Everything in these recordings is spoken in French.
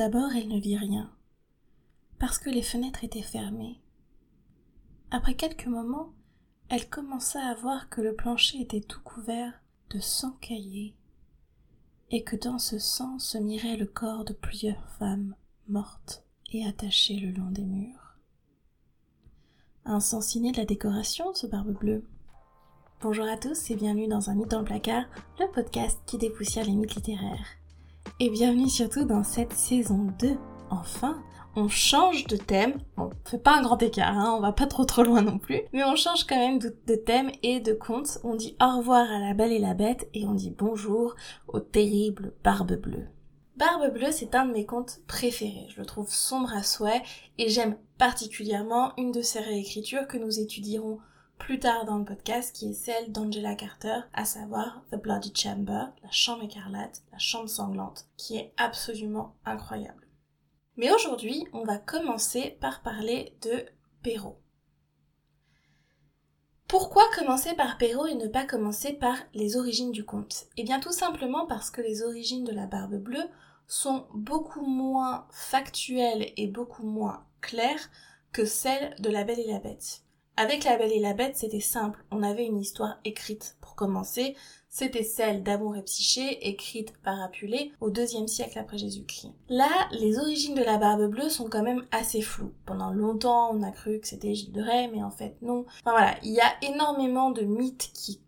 D'abord, elle ne vit rien, parce que les fenêtres étaient fermées. Après quelques moments, elle commença à voir que le plancher était tout couvert de sang caillé, et que dans ce sang se mirait le corps de plusieurs femmes mortes et attachées le long des murs. Un de la décoration, ce barbe bleue. Bonjour à tous et bienvenue dans Un mythe placard, le podcast qui dépoussière les mythes littéraires. Et bienvenue surtout dans cette saison 2, enfin, on change de thème. Bon, fait pas un grand écart, hein, on va pas trop trop loin non plus. Mais on change quand même de, de, thème et de conte. On dit au revoir à la belle et la bête et on dit bonjour au terrible Barbe Bleue. Barbe Bleue, c'est un de mes contes préférés. Je le trouve sombre à souhait et j'aime particulièrement une de ses réécritures que nous étudierons plus tard dans le podcast, qui est celle d'Angela Carter, à savoir The Bloody Chamber, la chambre écarlate, la chambre sanglante, qui est absolument incroyable. Mais aujourd'hui, on va commencer par parler de Perrault. Pourquoi commencer par Perrault et ne pas commencer par les origines du conte? Eh bien tout simplement parce que les origines de la Barbe Bleue sont beaucoup moins factuelles et beaucoup moins claires que celles de La Belle et la Bête. Avec La Belle et la Bête, c'était simple, on avait une histoire écrite pour commencer, c'était celle d'Amour et écrite par Apulée au deuxième siècle après Jésus-Christ. Là, les origines de la Barbe Bleue sont quand même assez floues. Pendant longtemps, on a cru que c'était Gilles de Rais, mais en fait non. Enfin voilà, il y a énormément de mythes qui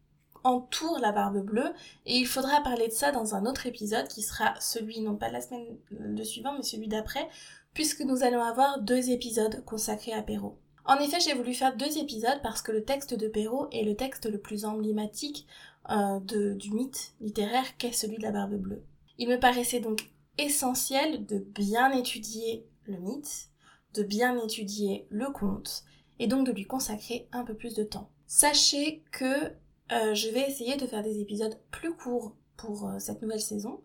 entourent la Barbe Bleue, et il faudra parler de ça dans un autre épisode qui sera celui, non pas la semaine de suivant, mais celui d'après, puisque nous allons avoir deux épisodes consacrés à Perrault. En effet, j'ai voulu faire deux épisodes parce que le texte de Perrault est le texte le plus emblématique euh, du mythe littéraire qu'est celui de la Barbe Bleue. Il me paraissait donc essentiel de bien étudier le mythe, de bien étudier le conte, et donc de lui consacrer un peu plus de temps. Sachez que euh, je vais essayer de faire des épisodes plus courts pour euh, cette nouvelle saison.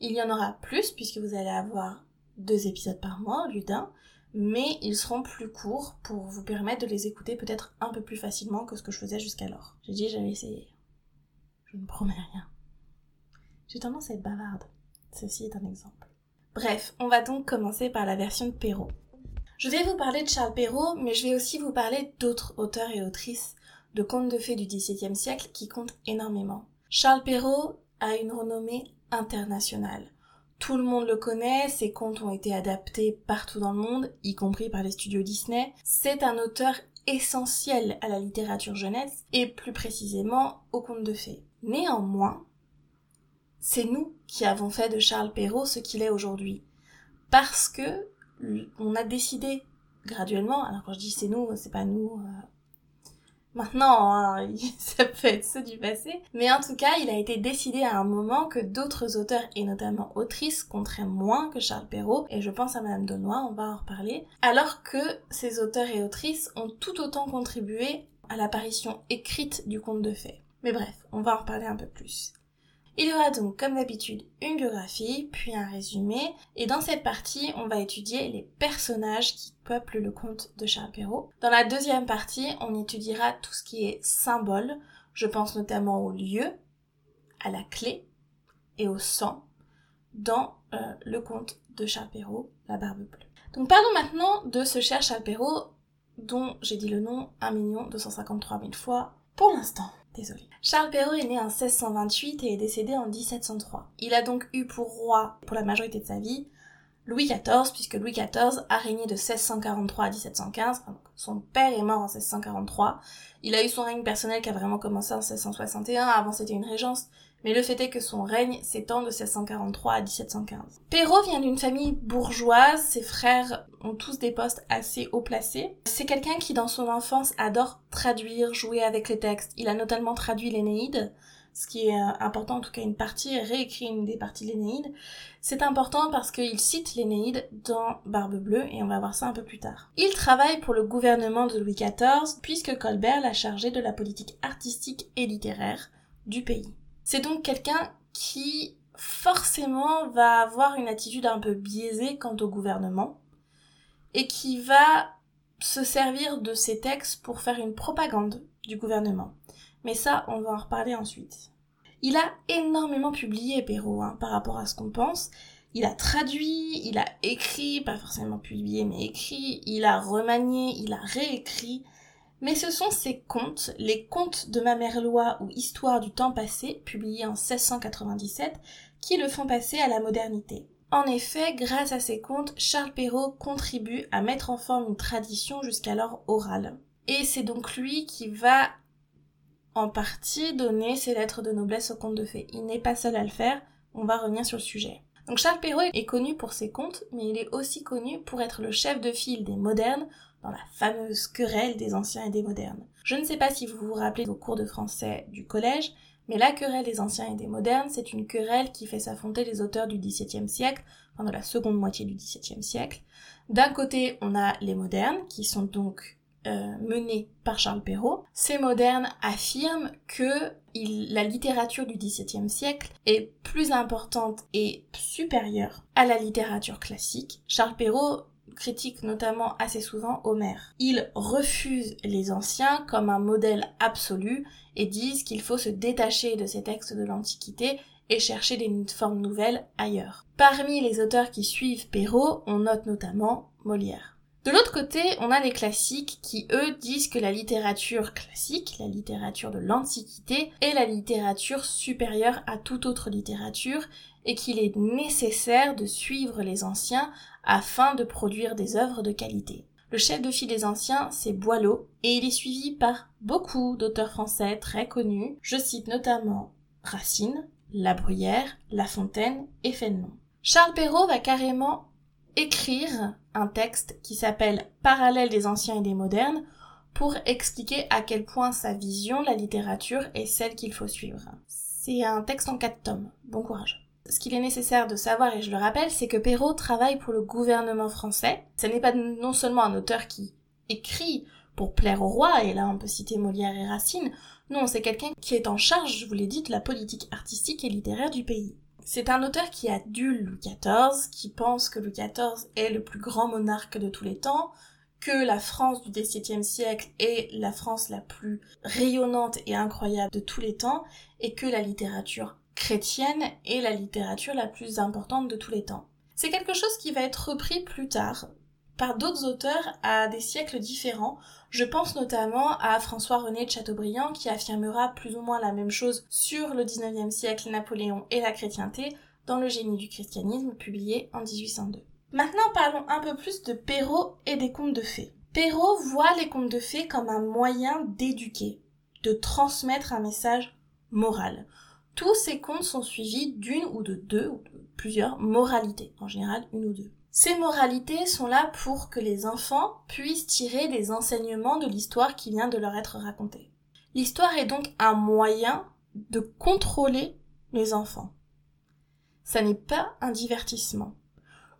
Il y en aura plus puisque vous allez avoir deux épisodes par mois d'un, mais ils seront plus courts pour vous permettre de les écouter peut-être un peu plus facilement que ce que je faisais jusqu'alors. J'ai dit j'allais essayer. Je ne promets rien. J'ai tendance à être bavarde. Ceci est un exemple. Bref, on va donc commencer par la version de Perrault. Je vais vous parler de Charles Perrault, mais je vais aussi vous parler d'autres auteurs et autrices de contes de fées du XVIIe siècle qui comptent énormément. Charles Perrault a une renommée internationale. Tout le monde le connaît, ses contes ont été adaptés partout dans le monde, y compris par les studios Disney. C'est un auteur essentiel à la littérature jeunesse et plus précisément aux contes de fées. Néanmoins, c'est nous qui avons fait de Charles Perrault ce qu'il est aujourd'hui. Parce que on a décidé graduellement, alors quand je dis c'est nous, c'est pas nous, euh, Maintenant, hein, ça peut être ceux du passé. Mais en tout cas, il a été décidé à un moment que d'autres auteurs, et notamment autrices, compteraient moins que Charles Perrault, et je pense à Madame Donois, on va en reparler, alors que ces auteurs et autrices ont tout autant contribué à l'apparition écrite du conte de fées. Mais bref, on va en reparler un peu plus. Il y aura donc comme d'habitude une biographie, puis un résumé, et dans cette partie, on va étudier les personnages qui peuplent le conte de Charles. Dans la deuxième partie, on étudiera tout ce qui est symbole, je pense notamment au lieu, à la clé et au sang dans euh, le conte de Charles La Barbe Bleue. Donc parlons maintenant de ce cher Charles Perrault dont j'ai dit le nom 1 253 000 fois pour l'instant. Charles Perrault est né en 1628 et est décédé en 1703. Il a donc eu pour roi, pour la majorité de sa vie, Louis XIV, puisque Louis XIV a régné de 1643 à 1715. son père est mort en 1643. Il a eu son règne personnel qui a vraiment commencé en 1661. Avant, c'était une régence mais le fait est que son règne s'étend de 1643 à 1715. Perrault vient d'une famille bourgeoise, ses frères ont tous des postes assez haut placés. C'est quelqu'un qui dans son enfance adore traduire, jouer avec les textes. Il a notamment traduit l'Énéide, ce qui est euh, important, en tout cas une partie, réécrit une des parties de l'Énéide. C'est important parce qu'il cite l'Énéide dans Barbe Bleue et on va voir ça un peu plus tard. Il travaille pour le gouvernement de Louis XIV puisque Colbert l'a chargé de la politique artistique et littéraire du pays. C'est donc quelqu'un qui forcément va avoir une attitude un peu biaisée quant au gouvernement et qui va se servir de ces textes pour faire une propagande du gouvernement. Mais ça, on va en reparler ensuite. Il a énormément publié Perrault hein, par rapport à ce qu'on pense. Il a traduit, il a écrit, pas forcément publié, mais écrit, il a remanié, il a réécrit. Mais ce sont ces contes, les contes de ma mère loi ou Histoire du temps passé, publiés en 1697, qui le font passer à la modernité. En effet, grâce à ces contes, Charles Perrault contribue à mettre en forme une tradition jusqu'alors orale. Et c'est donc lui qui va en partie donner ses lettres de noblesse aux contes de fées. Il n'est pas seul à le faire, on va revenir sur le sujet. Donc Charles Perrault est connu pour ses contes, mais il est aussi connu pour être le chef de file des modernes dans la fameuse querelle des anciens et des modernes. Je ne sais pas si vous vous rappelez au cours de français du collège, mais la querelle des anciens et des modernes, c'est une querelle qui fait s'affronter les auteurs du XVIIe siècle, pendant la seconde moitié du XVIIe siècle. D'un côté, on a les modernes, qui sont donc euh, menés par Charles Perrault. Ces modernes affirment que la littérature du XVIIe siècle est plus importante et supérieure à la littérature classique. Charles Perrault critique notamment assez souvent Homère. Ils refusent les anciens comme un modèle absolu et disent qu'il faut se détacher de ces textes de l'Antiquité et chercher des formes nouvelles ailleurs. Parmi les auteurs qui suivent Perrault, on note notamment Molière. De l'autre côté, on a les classiques qui, eux, disent que la littérature classique, la littérature de l'Antiquité, est la littérature supérieure à toute autre littérature et qu'il est nécessaire de suivre les anciens afin de produire des œuvres de qualité. Le chef de file des anciens, c'est Boileau, et il est suivi par beaucoup d'auteurs français très connus. Je cite notamment Racine, La Bruyère, La Fontaine et Fénelon. Charles Perrault va carrément écrire un texte qui s'appelle Parallèle des anciens et des modernes pour expliquer à quel point sa vision de la littérature est celle qu'il faut suivre. C'est un texte en quatre tomes. Bon courage ce qu'il est nécessaire de savoir, et je le rappelle, c'est que Perrault travaille pour le gouvernement français. Ce n'est pas non seulement un auteur qui écrit pour plaire au roi, et là on peut citer Molière et Racine, non, c'est quelqu'un qui est en charge, je vous l'ai dit, de la politique artistique et littéraire du pays. C'est un auteur qui adule Louis XIV, qui pense que Louis XIV est le plus grand monarque de tous les temps, que la France du XVIIe siècle est la France la plus rayonnante et incroyable de tous les temps, et que la littérature chrétienne est la littérature la plus importante de tous les temps. C'est quelque chose qui va être repris plus tard par d'autres auteurs à des siècles différents. Je pense notamment à François-René de Chateaubriand qui affirmera plus ou moins la même chose sur le 19e siècle, Napoléon et la chrétienté dans Le génie du christianisme publié en 1802. Maintenant parlons un peu plus de Perrault et des contes de fées. Perrault voit les contes de fées comme un moyen d'éduquer, de transmettre un message moral. Tous ces contes sont suivis d'une ou de deux ou plusieurs moralités, en général une ou deux. Ces moralités sont là pour que les enfants puissent tirer des enseignements de l'histoire qui vient de leur être racontée. L'histoire est donc un moyen de contrôler les enfants. Ça n'est pas un divertissement.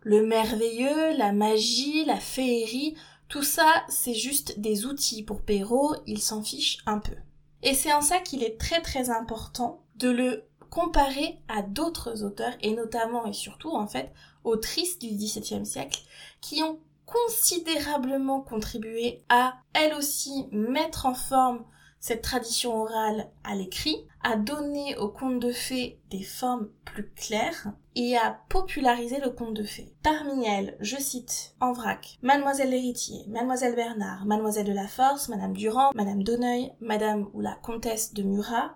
Le merveilleux, la magie, la féerie, tout ça, c'est juste des outils pour Perrault, il s'en fiche un peu. Et c'est en ça qu'il est très très important de le comparer à d'autres auteurs, et notamment et surtout en fait autrices du XVIIe siècle, qui ont considérablement contribué à elles aussi mettre en forme cette tradition orale à l'écrit, à donner au conte de fées des formes plus claires et à populariser le conte de fées. Parmi elles, je cite en vrac Mademoiselle l'héritier, Mademoiselle Bernard, Mademoiselle de la Force, Madame Durand, Madame d'Auneuil, Madame ou la comtesse de Murat,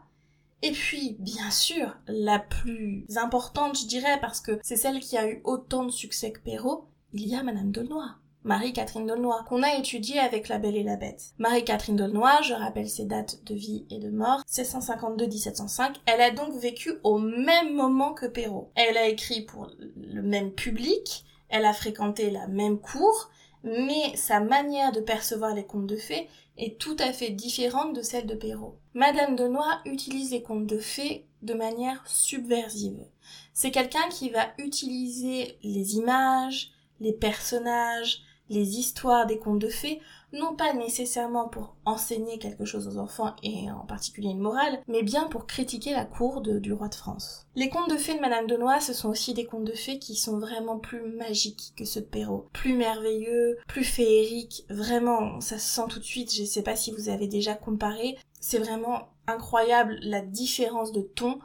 et puis, bien sûr, la plus importante, je dirais, parce que c'est celle qui a eu autant de succès que Perrault, il y a Madame Dolnoy. Marie-Catherine Dolnoy, qu'on a étudiée avec La Belle et la Bête. Marie-Catherine Dolnoy, je rappelle ses dates de vie et de mort, 1652-1705, elle a donc vécu au même moment que Perrault. Elle a écrit pour le même public, elle a fréquenté la même cour, mais sa manière de percevoir les contes de fées est tout à fait différente de celle de Perrault. Madame de Noix utilise les contes de fées de manière subversive. C'est quelqu'un qui va utiliser les images, les personnages, les histoires des contes de fées non pas nécessairement pour enseigner quelque chose aux enfants et en particulier une morale, mais bien pour critiquer la cour du roi de France. Les contes de fées de Madame de Noix, ce sont aussi des contes de fées qui sont vraiment plus magiques que ceux de Perrault, plus merveilleux, plus féeriques, vraiment, ça se sent tout de suite, je sais pas si vous avez déjà comparé, c'est vraiment incroyable la différence de ton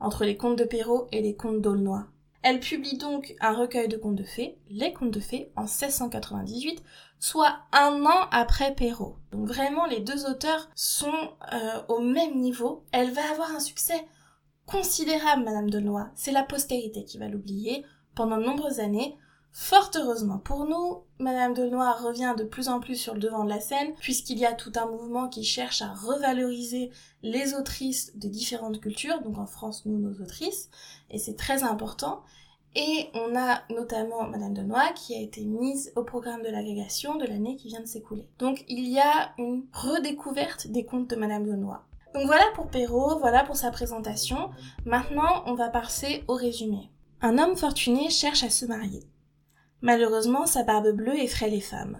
entre les contes de Perrault et les contes d'Aulnoy. Elle publie donc un recueil de contes de fées, Les Contes de fées, en 1698, soit un an après Perrault. Donc vraiment, les deux auteurs sont euh, au même niveau. Elle va avoir un succès considérable, Madame de Noix. C'est la postérité qui va l'oublier pendant de nombreuses années. Fort heureusement pour nous, Madame de Noir revient de plus en plus sur le devant de la scène, puisqu'il y a tout un mouvement qui cherche à revaloriser les autrices de différentes cultures, donc en France, nous, nos autrices, et c'est très important. Et on a notamment Madame de Noix qui a été mise au programme de l'agrégation de l'année qui vient de s'écouler. Donc il y a une redécouverte des contes de Madame de Noix. Donc voilà pour Perrault, voilà pour sa présentation. Maintenant, on va passer au résumé. Un homme fortuné cherche à se marier. Malheureusement, sa barbe bleue effraie les femmes.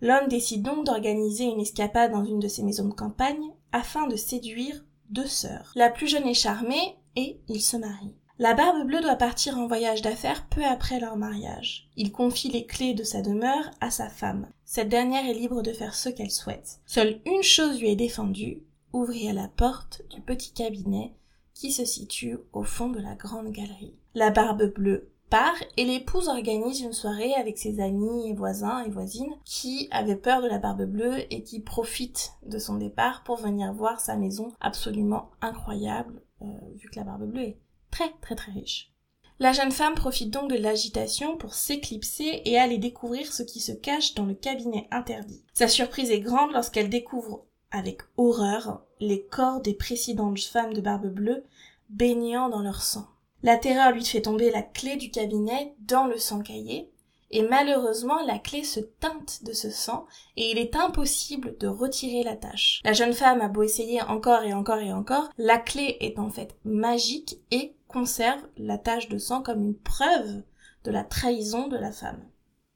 L'homme décide donc d'organiser une escapade dans une de ses maisons de campagne afin de séduire deux sœurs. La plus jeune est charmée et il se marie. La barbe bleue doit partir en voyage d'affaires peu après leur mariage. Il confie les clés de sa demeure à sa femme. Cette dernière est libre de faire ce qu'elle souhaite. Seule une chose lui est défendue, ouvrir la porte du petit cabinet qui se situe au fond de la grande galerie. La barbe bleue part et l'épouse organise une soirée avec ses amis et voisins et voisines qui avaient peur de la barbe bleue et qui profitent de son départ pour venir voir sa maison absolument incroyable euh, vu que la barbe bleue est très très très riche. La jeune femme profite donc de l'agitation pour s'éclipser et aller découvrir ce qui se cache dans le cabinet interdit. Sa surprise est grande lorsqu'elle découvre avec horreur les corps des précédentes femmes de barbe bleue baignant dans leur sang. La terreur lui fait tomber la clé du cabinet dans le sang caillé, et malheureusement la clé se teinte de ce sang, et il est impossible de retirer la tâche. La jeune femme a beau essayer encore et encore et encore, la clé est en fait magique et conserve la tache de sang comme une preuve de la trahison de la femme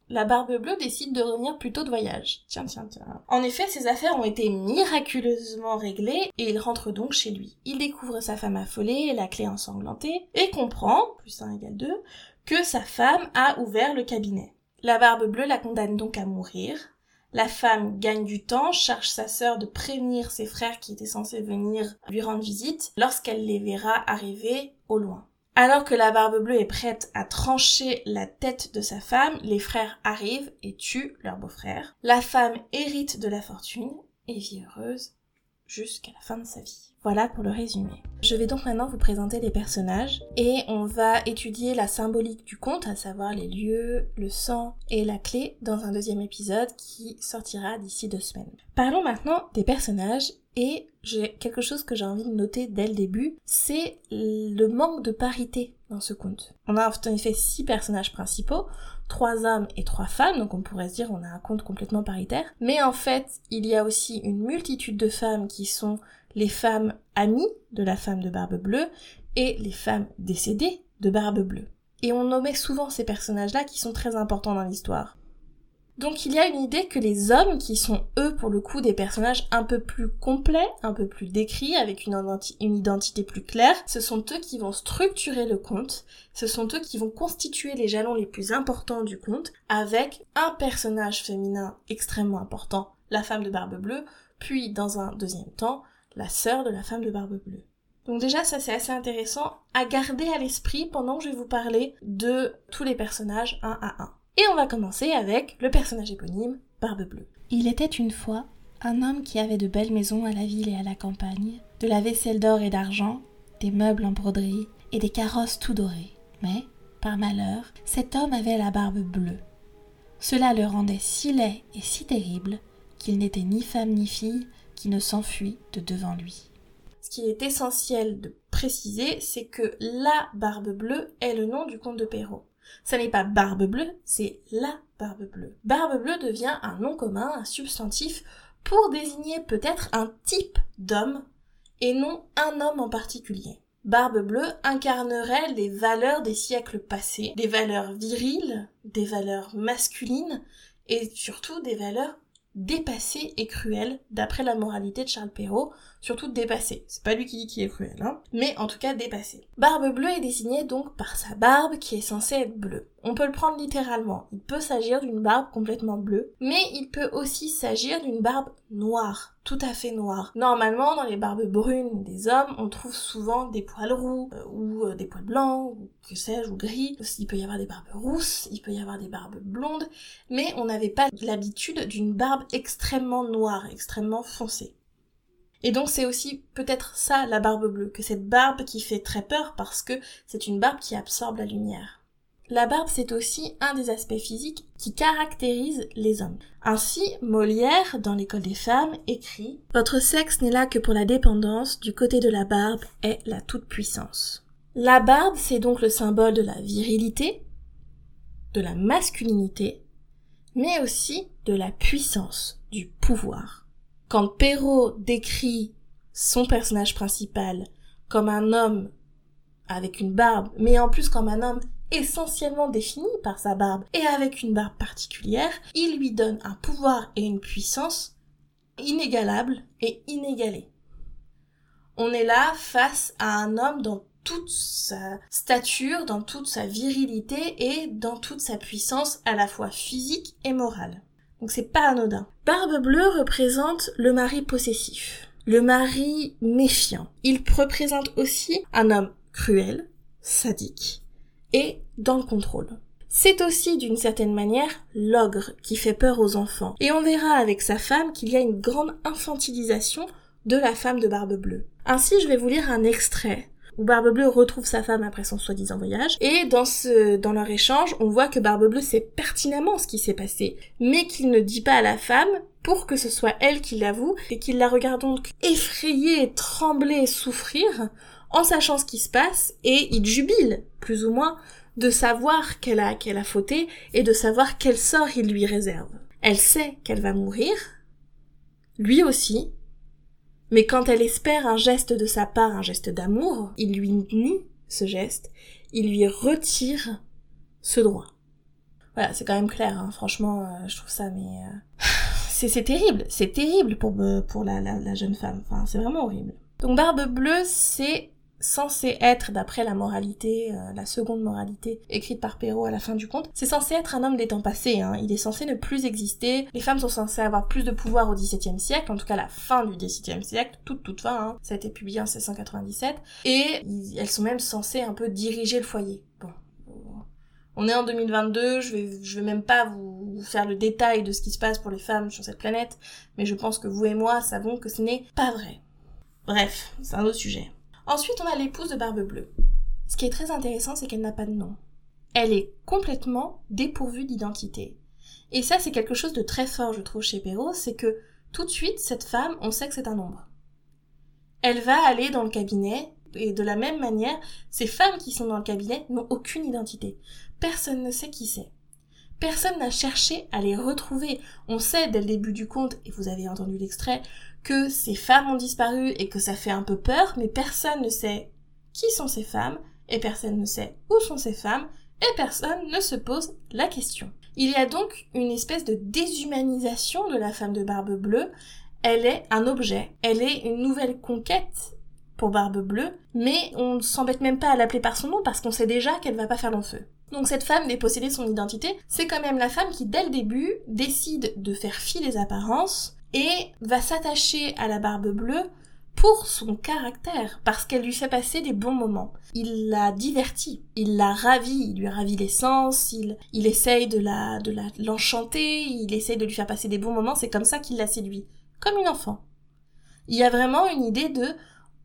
la Barbe Bleue décide de revenir plutôt de voyage. Tiens, tiens, tiens. En effet, ses affaires ont été miraculeusement réglées et il rentre donc chez lui. Il découvre sa femme affolée la clé ensanglantée et comprend, plus 1 égale 2, que sa femme a ouvert le cabinet. La Barbe Bleue la condamne donc à mourir. La femme gagne du temps, charge sa sœur de prévenir ses frères qui étaient censés venir lui rendre visite lorsqu'elle les verra arriver au loin. Alors que la barbe bleue est prête à trancher la tête de sa femme, les frères arrivent et tuent leur beau-frère. La femme hérite de la fortune et vit heureuse jusqu'à la fin de sa vie. Voilà pour le résumé. Je vais donc maintenant vous présenter les personnages et on va étudier la symbolique du conte, à savoir les lieux, le sang et la clé dans un deuxième épisode qui sortira d'ici deux semaines. Parlons maintenant des personnages et j'ai quelque chose que j'ai envie de noter dès le début, c'est le manque de parité dans ce conte. On a en effet six personnages principaux, trois hommes et trois femmes, donc on pourrait se dire on a un conte complètement paritaire. Mais en fait, il y a aussi une multitude de femmes qui sont les femmes amies de la femme de Barbe Bleue et les femmes décédées de Barbe Bleue. Et on nommait souvent ces personnages-là qui sont très importants dans l'histoire. Donc il y a une idée que les hommes, qui sont eux pour le coup des personnages un peu plus complets, un peu plus décrits, avec une, identité plus claire, ce sont eux qui vont structurer le conte, ce sont eux qui vont constituer les jalons les plus importants du conte, avec un personnage féminin extrêmement important, la femme de barbe bleue, puis dans un deuxième temps, la sœur de la femme de barbe bleue. Donc déjà ça c'est assez intéressant à garder à l'esprit pendant que je vais vous parler de tous les personnages un à un. Et on va commencer avec le personnage éponyme, Barbe Bleue. Il était une fois un homme qui avait de belles maisons à la ville et à la campagne, de la vaisselle d'or et d'argent, des meubles en broderie et des carrosses tout dorés. Mais, par malheur, cet homme avait la barbe bleue. Cela le rendait si laid et si terrible qu'il n'était ni femme ni fille qui ne s'enfuit de devant lui. Ce qui est essentiel de préciser, c'est que la barbe bleue est le nom du comte de Perrault. Ça n'est pas barbe bleue, c'est la barbe bleue. Barbe bleue devient un nom commun, un substantif, pour désigner peut-être un type d'homme et non un homme en particulier. Barbe bleue incarnerait les valeurs des siècles passés, des valeurs viriles, des valeurs masculines et surtout des valeurs dépassé et cruel, d'après la moralité de Charles Perrault, surtout dépassé. C'est pas lui qui dit qu'il est cruel, hein, mais en tout cas dépassé. Barbe bleue est désignée donc par sa barbe qui est censée être bleue. On peut le prendre littéralement. Il peut s'agir d'une barbe complètement bleue, mais il peut aussi s'agir d'une barbe noire, tout à fait noire. Normalement, dans les barbes brunes des hommes, on trouve souvent des poils roux, euh, ou euh, des poils blancs, ou que sais-je, ou gris. Il peut y avoir des barbes rousses, il peut y avoir des barbes blondes, mais on n'avait pas l'habitude d'une barbe extrêmement noire, extrêmement foncée. Et donc c'est aussi peut-être ça la barbe bleue, que cette barbe qui fait très peur parce que c'est une barbe qui absorbe la lumière. La barbe, c'est aussi un des aspects physiques qui caractérise les hommes. Ainsi, Molière, dans l'école des femmes, écrit Votre sexe n'est là que pour la dépendance, du côté de la barbe est la toute-puissance. La barbe, c'est donc le symbole de la virilité, de la masculinité, mais aussi de la puissance, du pouvoir. Quand Perrault décrit son personnage principal comme un homme avec une barbe, mais en plus comme un homme essentiellement défini par sa barbe et avec une barbe particulière, il lui donne un pouvoir et une puissance inégalables et inégalés. On est là face à un homme dans toute sa stature, dans toute sa virilité et dans toute sa puissance à la fois physique et morale. Donc c'est pas anodin. Barbe bleue représente le mari possessif, le mari méfiant. Il représente aussi un homme cruel, sadique, et dans le contrôle. C'est aussi d'une certaine manière l'ogre qui fait peur aux enfants. Et on verra avec sa femme qu'il y a une grande infantilisation de la femme de Barbe Bleue. Ainsi, je vais vous lire un extrait où Barbe Bleue retrouve sa femme après son soi-disant voyage. Et dans ce, dans leur échange, on voit que Barbe Bleue sait pertinemment ce qui s'est passé, mais qu'il ne dit pas à la femme pour que ce soit elle qui l'avoue et qu'il la regarde donc effrayée, trembler, souffrir en sachant ce qui se passe et il jubile, plus ou moins, de savoir qu'elle a, qu'elle a fauté et de savoir quel sort il lui réserve. Elle sait qu'elle va mourir, lui aussi, mais quand elle espère un geste de sa part, un geste d'amour, il lui nie ce geste, il lui retire ce droit. Voilà, c'est quand même clair, hein. franchement, euh, je trouve ça, mais euh, c'est terrible, c'est terrible pour euh, pour la, la, la jeune femme, enfin, c'est vraiment horrible. Donc Barbe Bleue, c'est censé être, d'après la moralité, euh, la seconde moralité écrite par Perrault à la fin du conte, c'est censé être un homme des temps passés, hein. il est censé ne plus exister, les femmes sont censées avoir plus de pouvoir au XVIIe siècle, en tout cas la fin du XVIIe siècle, toute toute fin, hein. ça a été publié en 1697, et elles sont même censées un peu diriger le foyer. Bon. On est en 2022, je vais, je vais même pas vous faire le détail de ce qui se passe pour les femmes sur cette planète, mais je pense que vous et moi savons que ce n'est pas vrai. Bref, c'est un autre sujet. Ensuite, on a l'épouse de Barbe Bleue. Ce qui est très intéressant, c'est qu'elle n'a pas de nom. Elle est complètement dépourvue d'identité. Et ça, c'est quelque chose de très fort, je trouve, chez Perrault, c'est que tout de suite, cette femme, on sait que c'est un nombre. Elle va aller dans le cabinet, et de la même manière, ces femmes qui sont dans le cabinet n'ont aucune identité. Personne ne sait qui c'est. Personne n'a cherché à les retrouver. On sait dès le début du conte, et vous avez entendu l'extrait, que ces femmes ont disparu et que ça fait un peu peur, mais personne ne sait qui sont ces femmes, et personne ne sait où sont ces femmes, et personne ne se pose la question. Il y a donc une espèce de déshumanisation de la femme de barbe bleue. Elle est un objet, elle est une nouvelle conquête pour Barbe Bleue, mais on ne s'embête même pas à l'appeler par son nom parce qu'on sait déjà qu'elle va pas faire long feu. Donc cette femme dépossédée de son identité, c'est quand même la femme qui dès le début décide de faire fi des apparences et va s'attacher à la barbe bleue pour son caractère, parce qu'elle lui fait passer des bons moments. Il la divertit, il la ravit, il lui ravit les sens, il, il essaye de la, de la, l'enchanter, il essaye de lui faire passer des bons moments, c'est comme ça qu'il la séduit. Comme une enfant. Il y a vraiment une idée de,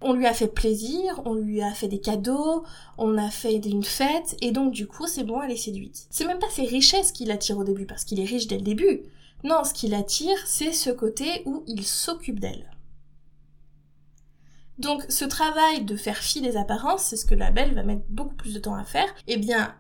on lui a fait plaisir, on lui a fait des cadeaux, on a fait une fête, et donc du coup c'est bon, elle est séduite. C'est même pas ses richesses qui l'attirent au début, parce qu'il est riche dès le début. Non, ce qui l'attire, c'est ce côté où il s'occupe d'elle. Donc ce travail de faire fi des apparences, c'est ce que la belle va mettre beaucoup plus de temps à faire. Eh bien,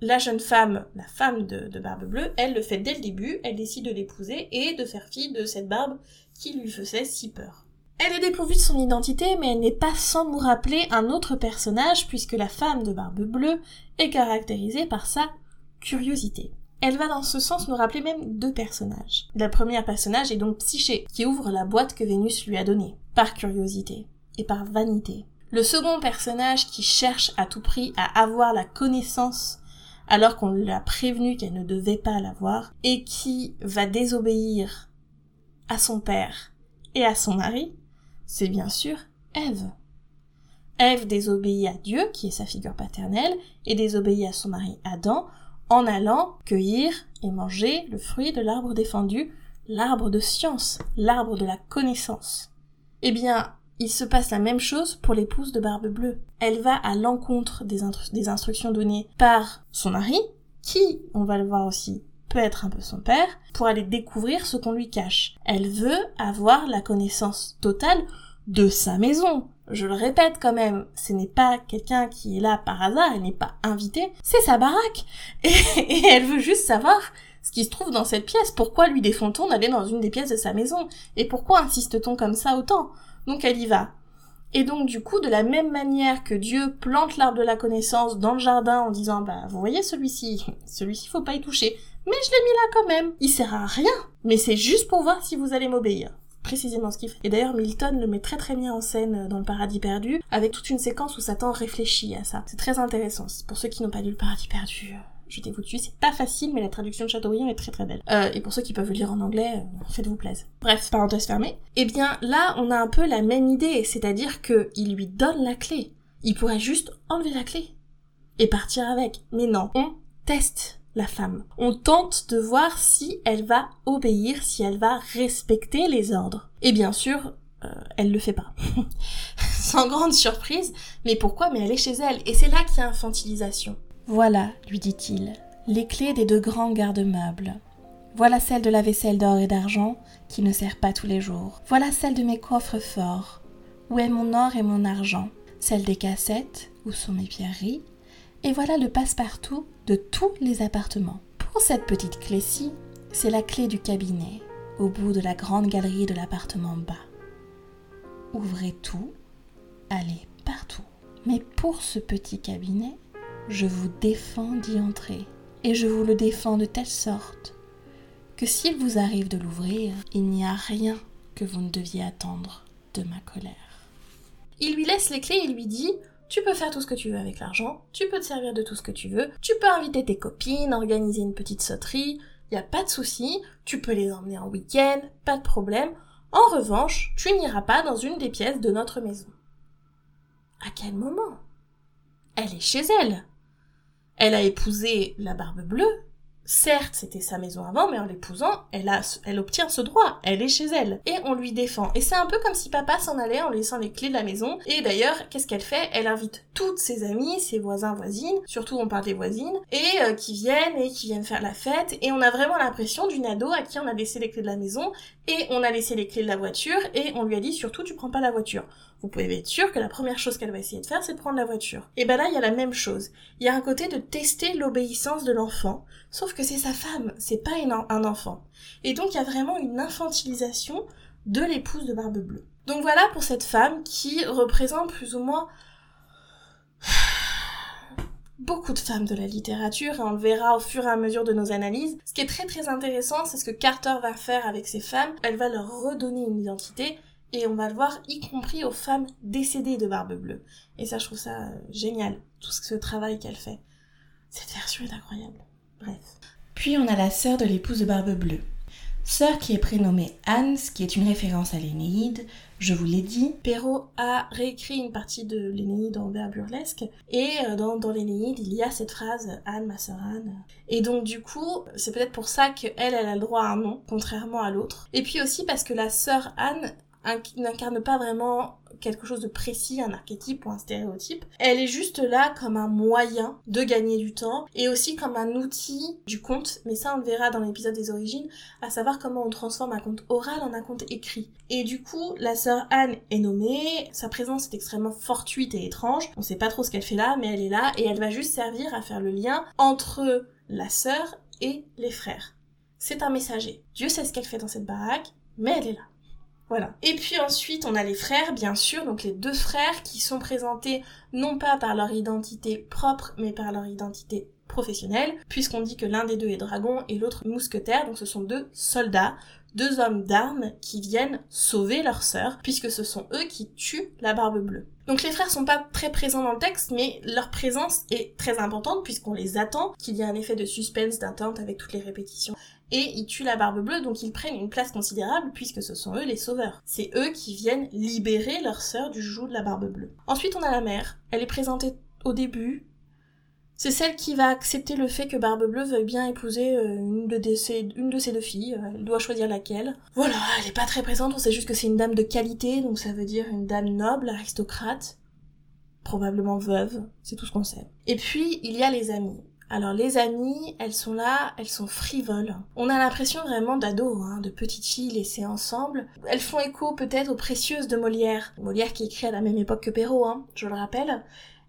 la jeune femme, la femme de, Barbe Bleue, elle le fait dès le début, elle décide de l'épouser et de faire fi de cette barbe qui lui faisait si peur. Elle est dépourvue de son identité, mais elle n'est pas sans nous rappeler un autre personnage, puisque la femme de Barbe Bleue est caractérisée par sa curiosité. Elle va dans ce sens nous rappeler même deux personnages. Le premier personnage est donc Psyché, qui ouvre la boîte que Vénus lui a donnée, par curiosité et par vanité. Le second personnage qui cherche à tout prix à avoir la connaissance, alors qu'on l'a prévenu qu'elle ne devait pas l'avoir, et qui va désobéir à son père et à son mari, c'est bien sûr Ève. Ève désobéit à Dieu, qui est sa figure paternelle, et désobéit à son mari Adam, en allant cueillir et manger le fruit de l'arbre défendu, l'arbre de science, l'arbre de la connaissance. Eh bien, il se passe la même chose pour l'épouse de Barbe Bleue. Elle va à l'encontre des, des, instructions données par son mari, qui, on va le voir aussi, peut être un peu son père, pour aller découvrir ce qu'on lui cache. Elle veut avoir la connaissance totale de sa maison. Je le répète quand même, ce n'est pas quelqu'un qui est là par hasard, elle n'est pas invitée, c'est sa baraque. Et, elle veut juste savoir ce qui se trouve dans cette pièce. Pourquoi lui défend-on d'aller dans une des pièces de sa maison? Et pourquoi insiste-t-on comme ça autant? Donc elle y va. Et donc du coup, de la même manière que Dieu plante l'arbre de la connaissance dans le jardin en disant bah vous voyez celui-ci, celui-ci faut pas y toucher, mais je l'ai mis là quand même. Il sert à rien, mais c'est juste pour voir si vous allez m'obéir précisément ce qu'il fait. Et d'ailleurs, Milton le met très très bien en scène dans Le Paradis Perdu, avec toute une séquence où Satan réfléchit à ça. C'est très intéressant. Pour ceux qui n'ont pas lu Le Paradis Perdu, euh, jetez-vous dessus. C'est pas facile, mais la traduction de Chateaubriand est très très belle. Euh, et pour ceux qui peuvent le lire en anglais, euh, faites-vous plaisir. Bref, parenthèse fermée. Eh bien, là, on a un peu la même idée, c'est-à-dire que il lui donne la clé. Il pourrait juste enlever la clé et partir avec. Mais non, on teste la femme. On tente de voir si elle va obéir, si elle va respecter les ordres. Et bien sûr, euh, elle le fait pas. Sans grande surprise. Mais pourquoi? Mais elle est chez elle. Et c'est là qu'il y a infantilisation. Voilà, lui dit-il, les clés des deux grands garde-meubles. Voilà celle de la vaisselle d'or et d'argent qui ne sert pas tous les jours. Voilà celle de mes coffres forts, où est mon or et mon argent? Celle des cassettes, où sont mes pierreries? Et voilà le passe-partout de tous les appartements. Pour cette petite clé-ci, c'est la clé du cabinet, au bout de la grande galerie de l'appartement bas. Ouvrez tout, allez partout. Mais pour ce petit cabinet, je vous défends d'y entrer, et je vous le défends de telle sorte que s'il vous arrive de l'ouvrir, il n'y a rien que vous ne deviez attendre de ma colère. Il lui laisse les clés et lui dit tu peux faire tout ce que tu veux avec l'argent, tu peux te servir de tout ce que tu veux, tu peux inviter tes copines, organiser une petite sauterie, y a pas de souci, tu peux les emmener en week-end, pas de problème. En revanche, tu n'iras pas dans une des pièces de notre maison. À quel moment? Elle est chez elle. Elle a épousé la barbe bleue. Certes, c'était sa maison avant, mais en l'épousant, elle a, elle obtient ce droit. Elle est chez elle. Et on lui défend. Et c'est un peu comme si papa s'en allait en laissant les clés de la maison. Et d'ailleurs, qu'est-ce qu'elle fait? Elle invite toutes ses amies, ses voisins, voisines, surtout on parle des voisines, et euh, qui viennent et qui viennent faire la fête. Et on a vraiment l'impression d'une ado à qui on a laissé les clés de la maison et on a laissé les clés de la voiture et on lui a dit surtout tu prends pas la voiture vous pouvez être sûr que la première chose qu'elle va essayer de faire, c'est de prendre la voiture. Et ben là, il y a la même chose. Il y a un côté de tester l'obéissance de l'enfant, sauf que c'est sa femme, c'est pas un enfant. Et donc, il y a vraiment une infantilisation de l'épouse de Barbe Bleue. Donc voilà pour cette femme qui représente plus ou moins beaucoup de femmes de la littérature et on le verra au fur et à mesure de nos analyses. Ce qui est très très intéressant, c'est ce que Carter va faire avec ces femmes. Elle va leur redonner une identité et on va le voir y compris aux femmes décédées de Barbe Bleue. Et ça, je trouve ça euh, génial, tout ce travail qu'elle fait. Cette version est incroyable. Bref. Puis on a la sœur de l'épouse de Barbe Bleue. Sœur qui est prénommée Anne, ce qui est une référence à l'Énéide, je vous l'ai dit. Perrault a réécrit une partie de l'Énéide en vers burlesque, et euh, dans, dans l'Énéide, il y a cette phrase Anne, ma sœur Anne. Et donc du coup, c'est peut-être pour ça qu'elle, elle a le droit à un nom, contrairement à l'autre. Et puis aussi parce que la sœur Anne n'incarne pas vraiment quelque chose de précis, un archétype ou un stéréotype. Elle est juste là comme un moyen de gagner du temps et aussi comme un outil du conte, mais ça on le verra dans l'épisode des origines, à savoir comment on transforme un conte oral en un conte écrit. Et du coup, la sœur Anne est nommée, sa présence est extrêmement fortuite et étrange, on sait pas trop ce qu'elle fait là, mais elle est là et elle va juste servir à faire le lien entre la sœur et les frères. C'est un messager. Dieu sait ce qu'elle fait dans cette baraque, mais elle est là. Et puis ensuite, on a les frères, bien sûr, donc les deux frères qui sont présentés non pas par leur identité propre, mais par leur identité professionnels, puisqu'on dit que l'un des deux est dragon et l'autre mousquetaire, donc ce sont deux soldats, deux hommes d'armes qui viennent sauver leur sœur, puisque ce sont eux qui tuent la barbe bleue. Donc les frères sont pas très présents dans le texte, mais leur présence est très importante puisqu'on les attend, qu'il y a un effet de suspense, d'attente avec toutes les répétitions. Et ils tuent la barbe bleue, donc ils prennent une place considérable puisque ce sont eux les sauveurs. C'est eux qui viennent libérer leur sœur du joug de la barbe bleue. Ensuite on a la mère. Elle est présentée au début, c'est celle qui va accepter le fait que Barbe Bleue veuille bien épouser euh, une, de ses, deux filles. Euh, elle doit choisir laquelle. Voilà, elle est pas très présente, on sait juste que c'est une dame de qualité, donc ça veut dire une dame noble, aristocrate, probablement veuve, c'est tout ce qu'on sait. Et puis, il y a les amis. Alors les amies, elles sont là, elles sont frivoles. On a l'impression vraiment d'ados, hein, de petites filles laissées ensemble. Elles font écho peut-être aux précieuses de Molière. Molière qui écrit à la même époque que Perrault, hein, je le rappelle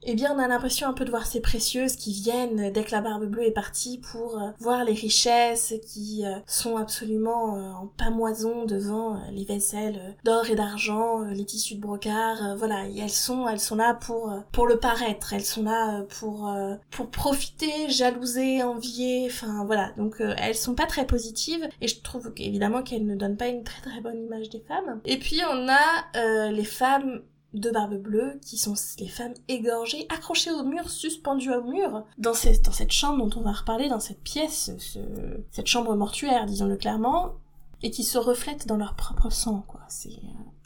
eh bien on a l'impression un peu de voir ces précieuses qui viennent dès que la barbe bleue est partie pour euh, voir les richesses qui euh, sont absolument euh, en pamoison devant les vaisselles d'or et d'argent, les tissus de brocart, voilà, elles sont elles sont là pour pour le paraître, elles sont là pour pour profiter, jalouser, envier, enfin voilà. Donc elles sont pas très positives et je trouve évidemment qu'elles ne donnent pas une très très bonne image des femmes. Et puis on a les femmes de barbe bleue, qui sont les femmes égorgées, accrochées au mur, suspendues au mur, dans cette, chambre dont on va reparler, dans cette pièce, cette chambre mortuaire, disons-le clairement, et qui se reflètent dans leur propre sang, quoi. Euh,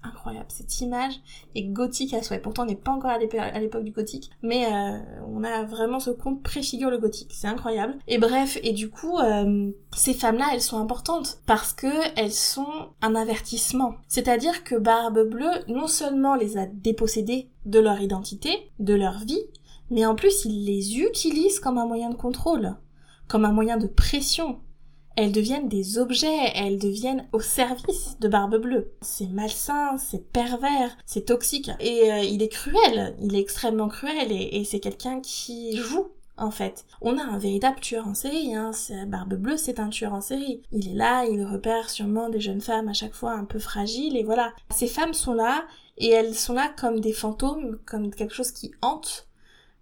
incroyable. Cette image est gothique à souhait. Pourtant, on n'est pas encore à l'époque du gothique, mais euh, on a vraiment ce conte préfigure le gothique. C'est incroyable. Et bref, et du coup, euh, ces femmes-là, elles sont importantes parce que elles sont un avertissement. C'est-à-dire que Barbe Bleue, non seulement les a dépossédées de leur identité, de leur vie, mais en plus, il les utilise comme un moyen de contrôle, comme un moyen de pression, elles deviennent des objets, elles deviennent au service de Barbe Bleue. C'est malsain, c'est pervers, c'est toxique. Et euh, il est cruel, il est extrêmement cruel et, c'est quelqu'un qui joue en fait. On a un véritable tueur en série, hein. Barbe Bleue, c'est un tueur en série. Il est là, il repère sûrement des jeunes femmes à chaque fois un peu fragiles, et voilà. Ces femmes sont là, et elles sont là comme des fantômes, comme quelque chose qui hante,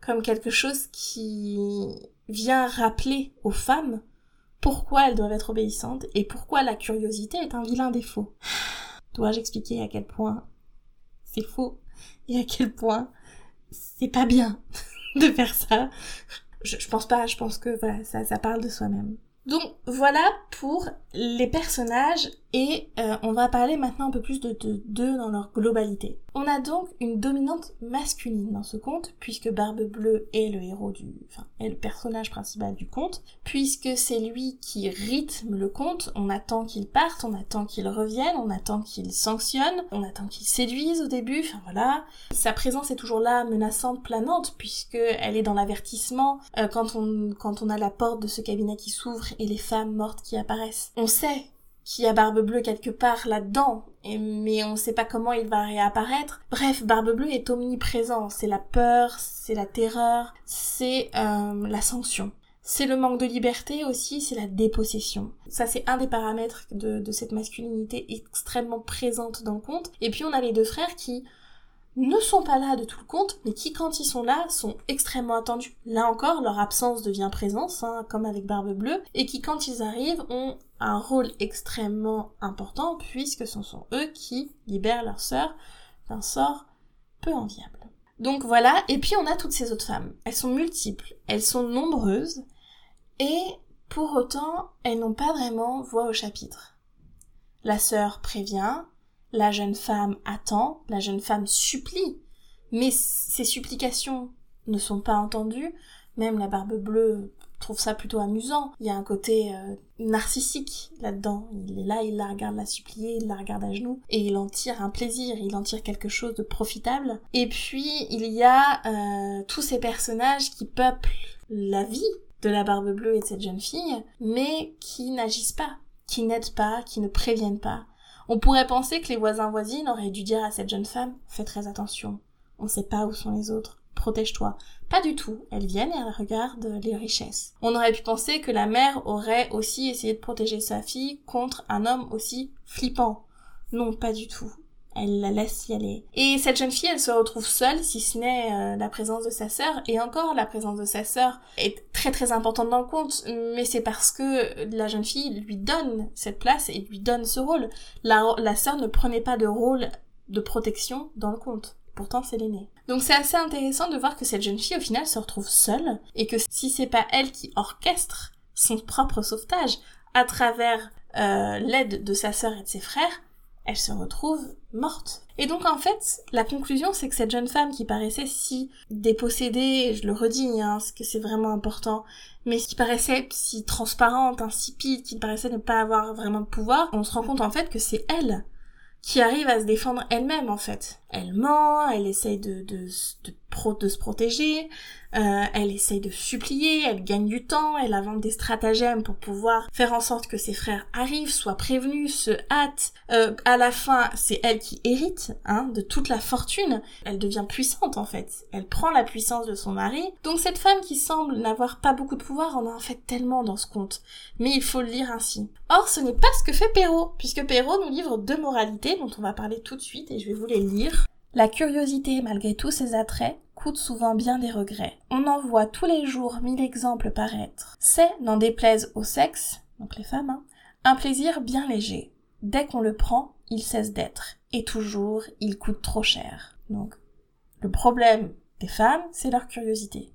comme quelque chose qui vient rappeler aux femmes pourquoi elles doivent être obéissantes et pourquoi la curiosité est un vilain défaut. Dois-je expliquer à quel point c'est faux et à quel point c'est pas bien de faire ça? Je, je, pense pas, je pense que voilà, ça, ça parle de soi-même. Donc voilà pour les personnages et euh, on va parler maintenant un peu plus de d'eux dans leur globalité. On a donc une dominante masculine dans ce conte puisque Barbe Bleue est le héros du, enfin est le personnage principal du conte puisque c'est lui qui rythme le conte. On attend qu'il parte, on attend qu'il revienne, on attend qu'il sanctionne, on attend qu'il séduise au début. Enfin voilà, sa présence est toujours là, menaçante, planante puisque elle est dans l'avertissement euh, quand on quand on a la porte de ce cabinet qui s'ouvre et les femmes mortes qui apparaissent. On sait qu'il y a Barbe Bleue quelque part là-dedans, mais on sait pas comment il va réapparaître. Bref, Barbe Bleue est omniprésent. C'est la peur, c'est la terreur, c'est euh, la sanction. C'est le manque de liberté aussi, c'est la dépossession. Ça, c'est un des paramètres de, de cette masculinité extrêmement présente dans le conte. Et puis on a les deux frères qui ne sont pas là de tout le compte, mais qui, quand ils sont là, sont extrêmement attendus. Là encore, leur absence devient présence, hein, comme avec Barbe Bleue, et qui, quand ils arrivent, ont un rôle extrêmement important, puisque ce sont eux qui libèrent leur sœur d'un sort peu enviable. Donc voilà, et puis on a toutes ces autres femmes. Elles sont multiples, elles sont nombreuses, et pour autant, elles n'ont pas vraiment voix au chapitre. La sœur prévient, la jeune femme attend, la jeune femme supplie, mais ses supplications ne sont pas entendues, même la barbe bleue trouve ça plutôt amusant. Il y a un côté euh, narcissique là-dedans. Il est là, il la regarde la supplier, il la regarde à genoux, et il en tire un plaisir, il en tire quelque chose de profitable. Et puis, il y a euh, tous ces personnages qui peuplent la vie de la barbe bleue et de cette jeune fille, mais qui n'agissent pas, qui n'aident pas, qui ne préviennent pas, on pourrait penser que les voisins voisines auraient dû dire à cette jeune femme Fais très attention, on ne sait pas où sont les autres, protège-toi. Pas du tout, elles viennent et elles regardent les richesses. On aurait pu penser que la mère aurait aussi essayé de protéger sa fille contre un homme aussi flippant. Non, pas du tout elle la laisse y aller. Et cette jeune fille, elle se retrouve seule, si ce n'est euh, la présence de sa sœur, et encore la présence de sa sœur est très très importante dans le conte, mais c'est parce que la jeune fille lui donne cette place et lui donne ce rôle. La, la sœur ne prenait pas de rôle de protection dans le conte. Pourtant, c'est l'aînée. Donc c'est assez intéressant de voir que cette jeune fille, au final, se retrouve seule, et que si c'est pas elle qui orchestre son propre sauvetage à travers euh, l'aide de sa sœur et de ses frères, elle se retrouve morte. Et donc en fait, la conclusion c'est que cette jeune femme qui paraissait si dépossédée, je le redis, hein, parce que c'est vraiment important, mais qui paraissait si transparente, insipide, qui paraissait ne pas avoir vraiment de pouvoir, on se rend compte en fait que c'est elle qui arrive à se défendre elle-même en fait. Elle ment, elle essaye de, de se protéger, euh, elle essaye de supplier, elle gagne du temps, elle invente des stratagèmes pour pouvoir faire en sorte que ses frères arrivent, soient prévenus, se hâtent. Euh, à la fin, c'est elle qui hérite hein, de toute la fortune. Elle devient puissante en fait. Elle prend la puissance de son mari. Donc cette femme qui semble n'avoir pas beaucoup de pouvoir en a en fait tellement dans ce conte. Mais il faut le lire ainsi. Or, ce n'est pas ce que fait Perrault, puisque Perrault nous livre deux moralités dont on va parler tout de suite et je vais vous les lire. La curiosité, malgré tous ses attraits, coûte souvent bien des regrets. On en voit tous les jours mille exemples paraître. C'est, n'en déplaise au sexe, donc les femmes, hein, un plaisir bien léger. Dès qu'on le prend, il cesse d'être. Et toujours, il coûte trop cher. Donc, le problème des femmes, c'est leur curiosité.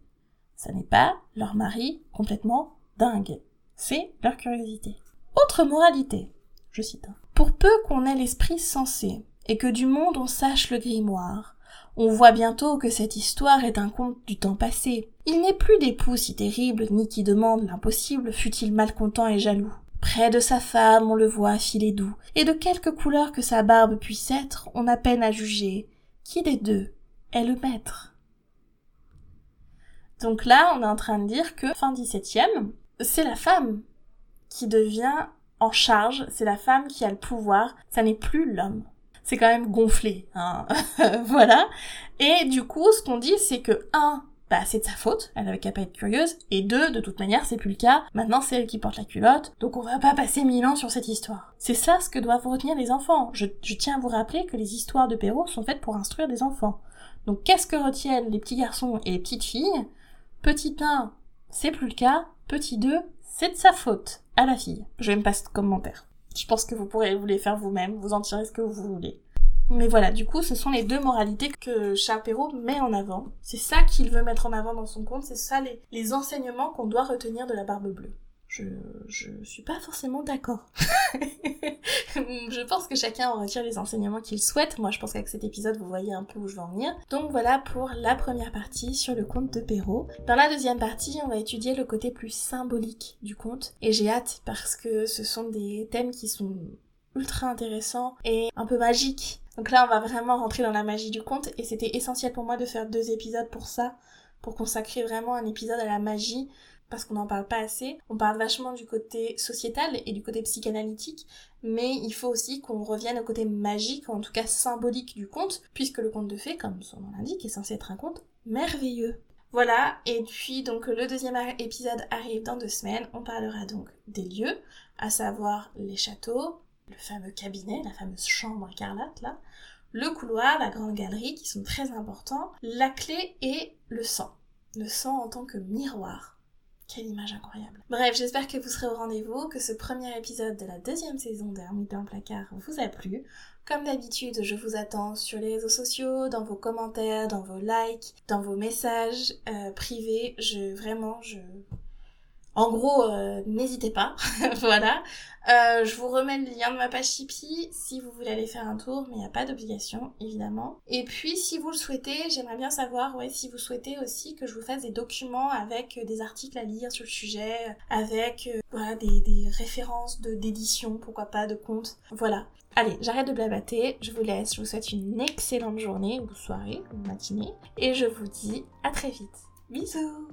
Ça n'est pas leur mari complètement dingue. C'est leur curiosité. Autre moralité, je cite. Hein. Pour peu qu'on ait l'esprit sensé, et que du monde on sache le grimoire. On voit bientôt que cette histoire est un conte du temps passé. Il n'est plus d'époux si terrible, ni qui demande l'impossible, fût-il malcontent et jaloux. Près de sa femme, on le voit filer doux, et de quelque couleur que sa barbe puisse être, on a peine à juger. Qui des deux est le maître? Donc là, on est en train de dire que, fin 17e, c'est la femme qui devient en charge, c'est la femme qui a le pouvoir, ça n'est plus l'homme c'est quand même gonflé. Hein. voilà. Et du coup, ce qu'on dit, c'est que, un, bah, c'est de sa faute, elle avait qu'à pas être curieuse, et deux, de toute manière, c'est plus le cas, maintenant c'est elle qui porte la culotte, donc on va pas passer mille ans sur cette histoire. C'est ça ce que doivent retenir les enfants. Je, tiens à vous rappeler que les histoires de Perrault sont faites pour instruire des enfants. Donc qu'est-ce que retiennent les petits garçons et les petites filles? Petit 1, c'est plus le cas, petit 2, c'est de sa faute, à la fille. Je vais me passer de commentaire. Je pense que vous pourrez vous les faire vous-même, vous en tirer ce que vous voulez. Mais voilà, du coup, ce sont les deux moralités que Charles met en avant. C'est ça qu'il veut mettre en avant dans son conte, c'est ça les, les enseignements qu'on doit retenir de la barbe bleue je, suis pas forcément d'accord. je pense que chacun en retire les enseignements qu'il souhaite. Moi, je pense qu'avec cet épisode, vous voyez un peu où je veux en venir. Donc voilà pour la première partie sur le conte de Perrault. Dans la deuxième partie, on va étudier le côté plus symbolique du conte. Et j'ai hâte parce que ce sont des thèmes qui sont ultra intéressants et un peu magiques. Donc là, on va vraiment rentrer dans la magie du conte et c'était essentiel pour moi de faire deux épisodes pour ça, pour consacrer vraiment un épisode à la magie parce qu'on n'en parle pas assez. On parle vachement du côté sociétal et du côté psychanalytique, mais il faut aussi qu'on revienne au côté magique, en tout cas symbolique du conte, puisque le conte de fées, comme son nom l'indique, est censé être un conte merveilleux. Voilà, et puis donc le deuxième épisode arrive dans deux semaines, on parlera donc des lieux, à savoir les châteaux, le fameux cabinet, la fameuse chambre écarlate là, le couloir, la grande galerie qui sont très importants, la clé et le sang. Le sang en tant que miroir quelle image incroyable. Bref, j'espère que vous serez au rendez-vous, que ce premier épisode de la deuxième saison d'Hermite dans le placard vous a plu. Comme d'habitude, je vous attends sur les réseaux sociaux, dans vos commentaires, dans vos likes, dans vos messages euh, privés. Je vraiment, je en gros, euh, n'hésitez pas, voilà. Euh, je vous remets le lien de ma page Tipeee si vous voulez aller faire un tour, mais il n'y a pas d'obligation, évidemment. Et puis, si vous le souhaitez, j'aimerais bien savoir, ouais, si vous souhaitez aussi que je vous fasse des documents avec euh, des articles à lire sur le sujet, avec voilà, des, des références d'édition, pourquoi pas, de comptes. Voilà. Allez, j'arrête de blabater, je vous laisse, je vous souhaite une excellente journée, ou soirée, ou matinée, et je vous dis à très vite. Bisous